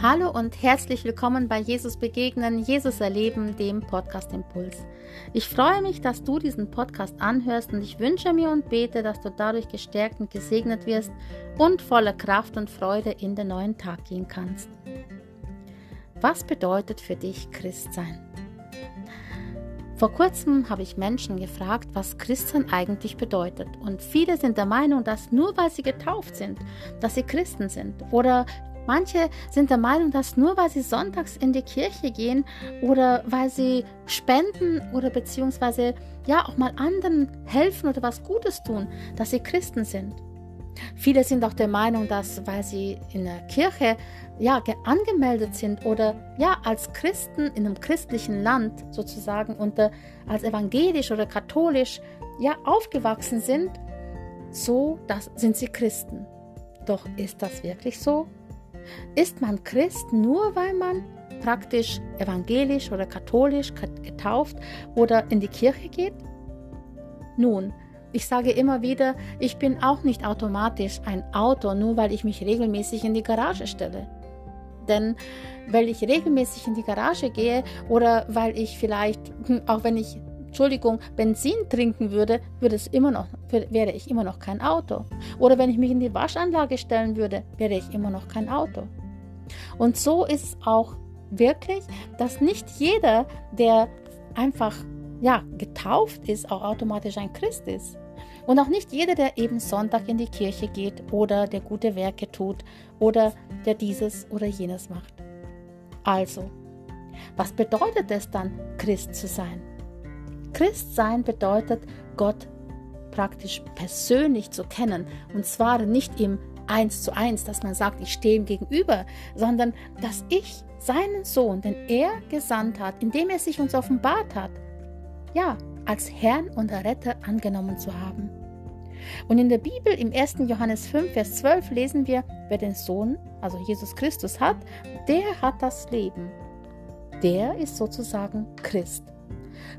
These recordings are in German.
Hallo und herzlich willkommen bei Jesus Begegnen, Jesus Erleben, dem Podcast Impuls. Ich freue mich, dass du diesen Podcast anhörst und ich wünsche mir und bete, dass du dadurch gestärkt und gesegnet wirst und voller Kraft und Freude in den neuen Tag gehen kannst. Was bedeutet für dich Christsein? Vor kurzem habe ich Menschen gefragt, was Christsein eigentlich bedeutet. Und viele sind der Meinung, dass nur weil sie getauft sind, dass sie Christen sind. Oder Manche sind der Meinung, dass nur weil sie sonntags in die Kirche gehen oder weil sie spenden oder beziehungsweise ja auch mal anderen helfen oder was Gutes tun, dass sie Christen sind. Viele sind auch der Meinung, dass weil sie in der Kirche ja angemeldet sind oder ja als Christen in einem christlichen Land sozusagen unter als evangelisch oder katholisch ja aufgewachsen sind, so das sind sie Christen. Doch ist das wirklich so? Ist man Christ nur, weil man praktisch evangelisch oder katholisch getauft oder in die Kirche geht? Nun, ich sage immer wieder, ich bin auch nicht automatisch ein Autor, nur weil ich mich regelmäßig in die Garage stelle. Denn weil ich regelmäßig in die Garage gehe oder weil ich vielleicht, hm, auch wenn ich Entschuldigung, Benzin trinken würde, würde es immer noch, wäre ich immer noch kein Auto. Oder wenn ich mich in die Waschanlage stellen würde, wäre ich immer noch kein Auto. Und so ist es auch wirklich, dass nicht jeder, der einfach ja, getauft ist, auch automatisch ein Christ ist. Und auch nicht jeder, der eben Sonntag in die Kirche geht oder der gute Werke tut oder der dieses oder jenes macht. Also, was bedeutet es dann, Christ zu sein? Christsein bedeutet, Gott praktisch persönlich zu kennen. Und zwar nicht im Eins zu eins, dass man sagt, ich stehe ihm gegenüber, sondern dass ich seinen Sohn, den er gesandt hat, indem er sich uns offenbart hat, ja, als Herrn und Retter angenommen zu haben. Und in der Bibel im 1. Johannes 5, Vers 12 lesen wir, wer den Sohn, also Jesus Christus hat, der hat das Leben. Der ist sozusagen Christ.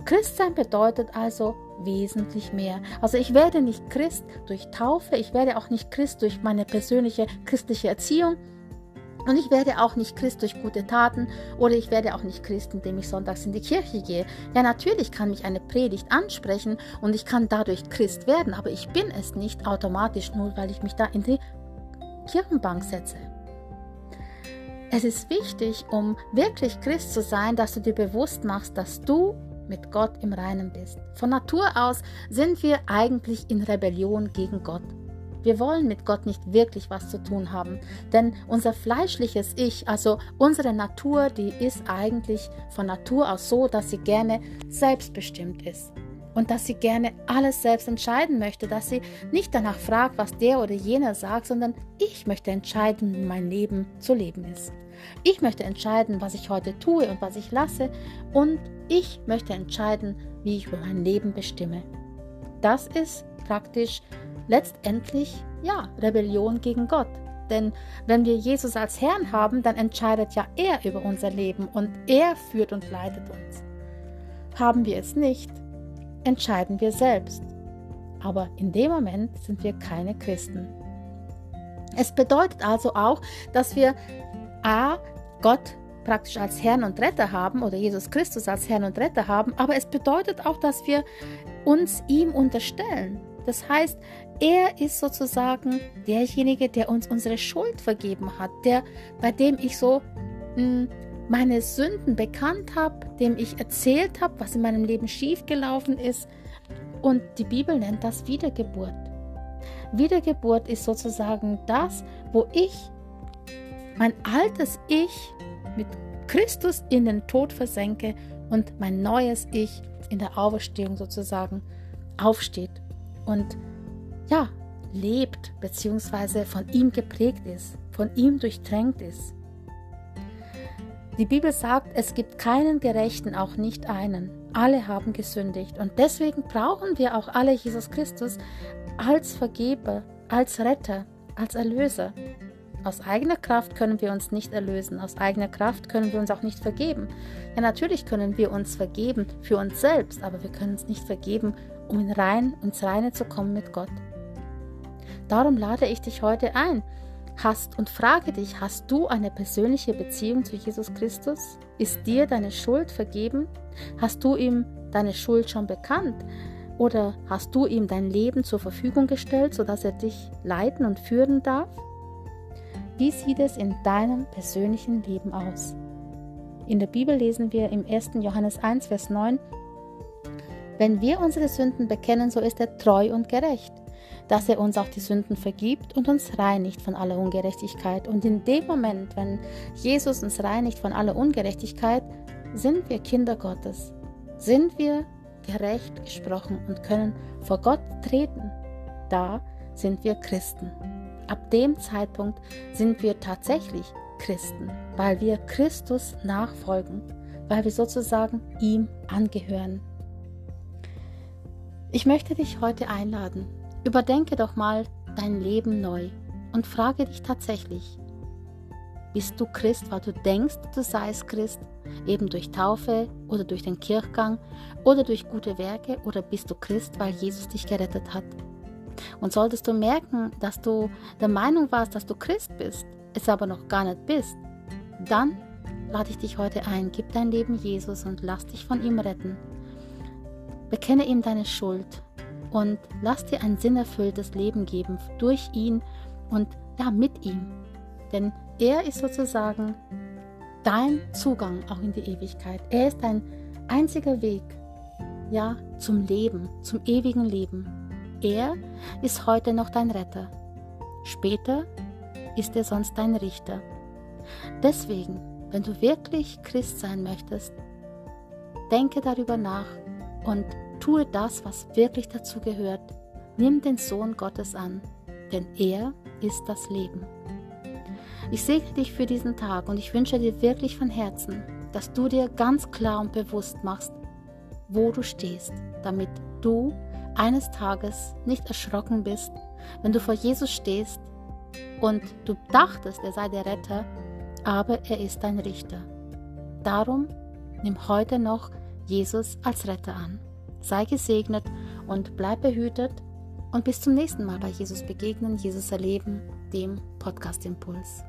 Christsein bedeutet also wesentlich mehr. Also ich werde nicht Christ durch Taufe, ich werde auch nicht Christ durch meine persönliche christliche Erziehung und ich werde auch nicht Christ durch gute Taten oder ich werde auch nicht Christ, indem ich sonntags in die Kirche gehe. Ja, natürlich kann mich eine Predigt ansprechen und ich kann dadurch Christ werden, aber ich bin es nicht automatisch nur, weil ich mich da in die Kirchenbank setze. Es ist wichtig, um wirklich Christ zu sein, dass du dir bewusst machst, dass du mit Gott im Reinen bist. Von Natur aus sind wir eigentlich in Rebellion gegen Gott. Wir wollen mit Gott nicht wirklich was zu tun haben, denn unser fleischliches Ich, also unsere Natur, die ist eigentlich von Natur aus so, dass sie gerne selbstbestimmt ist und dass sie gerne alles selbst entscheiden möchte, dass sie nicht danach fragt, was der oder jener sagt, sondern ich möchte entscheiden, wie mein Leben zu leben ist. Ich möchte entscheiden, was ich heute tue und was ich lasse und ich möchte entscheiden, wie ich über mein Leben bestimme. Das ist praktisch letztendlich ja Rebellion gegen Gott. Denn wenn wir Jesus als Herrn haben, dann entscheidet ja er über unser Leben und er führt und leitet uns. Haben wir es nicht, entscheiden wir selbst. Aber in dem Moment sind wir keine Christen. Es bedeutet also auch, dass wir A, Gott praktisch als Herrn und Retter haben oder Jesus Christus als Herrn und Retter haben, aber es bedeutet auch, dass wir uns ihm unterstellen. Das heißt, er ist sozusagen derjenige, der uns unsere Schuld vergeben hat, der, bei dem ich so mh, hm, meine Sünden bekannt habe, dem ich erzählt habe, was in meinem Leben schiefgelaufen ist. Und die Bibel nennt das Wiedergeburt. Wiedergeburt ist sozusagen das, wo ich mein altes Ich mit Christus in den Tod versenke und mein neues Ich in der Auferstehung sozusagen aufsteht und ja, lebt bzw. von ihm geprägt ist, von ihm durchtränkt ist. Die Bibel sagt, es gibt keinen Gerechten, auch nicht einen. Alle haben gesündigt und deswegen brauchen wir auch alle Jesus Christus als Vergeber, als Retter, als Erlöser. Aus eigener Kraft können wir uns nicht erlösen, aus eigener Kraft können wir uns auch nicht vergeben. Ja, natürlich können wir uns vergeben für uns selbst, aber wir können uns nicht vergeben, um in rein, ins Reine zu kommen mit Gott. Darum lade ich dich heute ein. Hast und frage dich, hast du eine persönliche Beziehung zu Jesus Christus? Ist dir deine Schuld vergeben? Hast du ihm deine Schuld schon bekannt? Oder hast du ihm dein Leben zur Verfügung gestellt, sodass er dich leiten und führen darf? Wie sieht es in deinem persönlichen Leben aus? In der Bibel lesen wir im 1. Johannes 1, Vers 9, Wenn wir unsere Sünden bekennen, so ist er treu und gerecht, dass er uns auch die Sünden vergibt und uns reinigt von aller Ungerechtigkeit. Und in dem Moment, wenn Jesus uns reinigt von aller Ungerechtigkeit, sind wir Kinder Gottes, sind wir gerecht gesprochen und können vor Gott treten. Da sind wir Christen. Ab dem Zeitpunkt sind wir tatsächlich Christen, weil wir Christus nachfolgen, weil wir sozusagen ihm angehören. Ich möchte dich heute einladen, Überdenke doch mal dein Leben neu und frage dich tatsächlich, bist du Christ, weil du denkst, du seist Christ, eben durch Taufe oder durch den Kirchgang oder durch gute Werke, oder bist du Christ, weil Jesus dich gerettet hat? Und solltest du merken, dass du der Meinung warst, dass du Christ bist, es aber noch gar nicht bist, dann lade ich dich heute ein, gib dein Leben Jesus und lass dich von ihm retten. Bekenne ihm deine Schuld und lass dir ein sinnerfülltes Leben geben durch ihn und ja, mit ihm. Denn er ist sozusagen dein Zugang auch in die Ewigkeit. Er ist dein einziger Weg, ja, zum Leben, zum ewigen Leben. Er ist heute noch dein Retter. Später ist er sonst dein Richter. Deswegen, wenn du wirklich Christ sein möchtest, denke darüber nach und Tue das, was wirklich dazu gehört. Nimm den Sohn Gottes an, denn er ist das Leben. Ich segne dich für diesen Tag und ich wünsche dir wirklich von Herzen, dass du dir ganz klar und bewusst machst, wo du stehst, damit du eines Tages nicht erschrocken bist, wenn du vor Jesus stehst und du dachtest, er sei der Retter, aber er ist dein Richter. Darum nimm heute noch Jesus als Retter an. Sei gesegnet und bleib behütet und bis zum nächsten Mal bei Jesus begegnen, Jesus erleben, dem Podcast Impuls.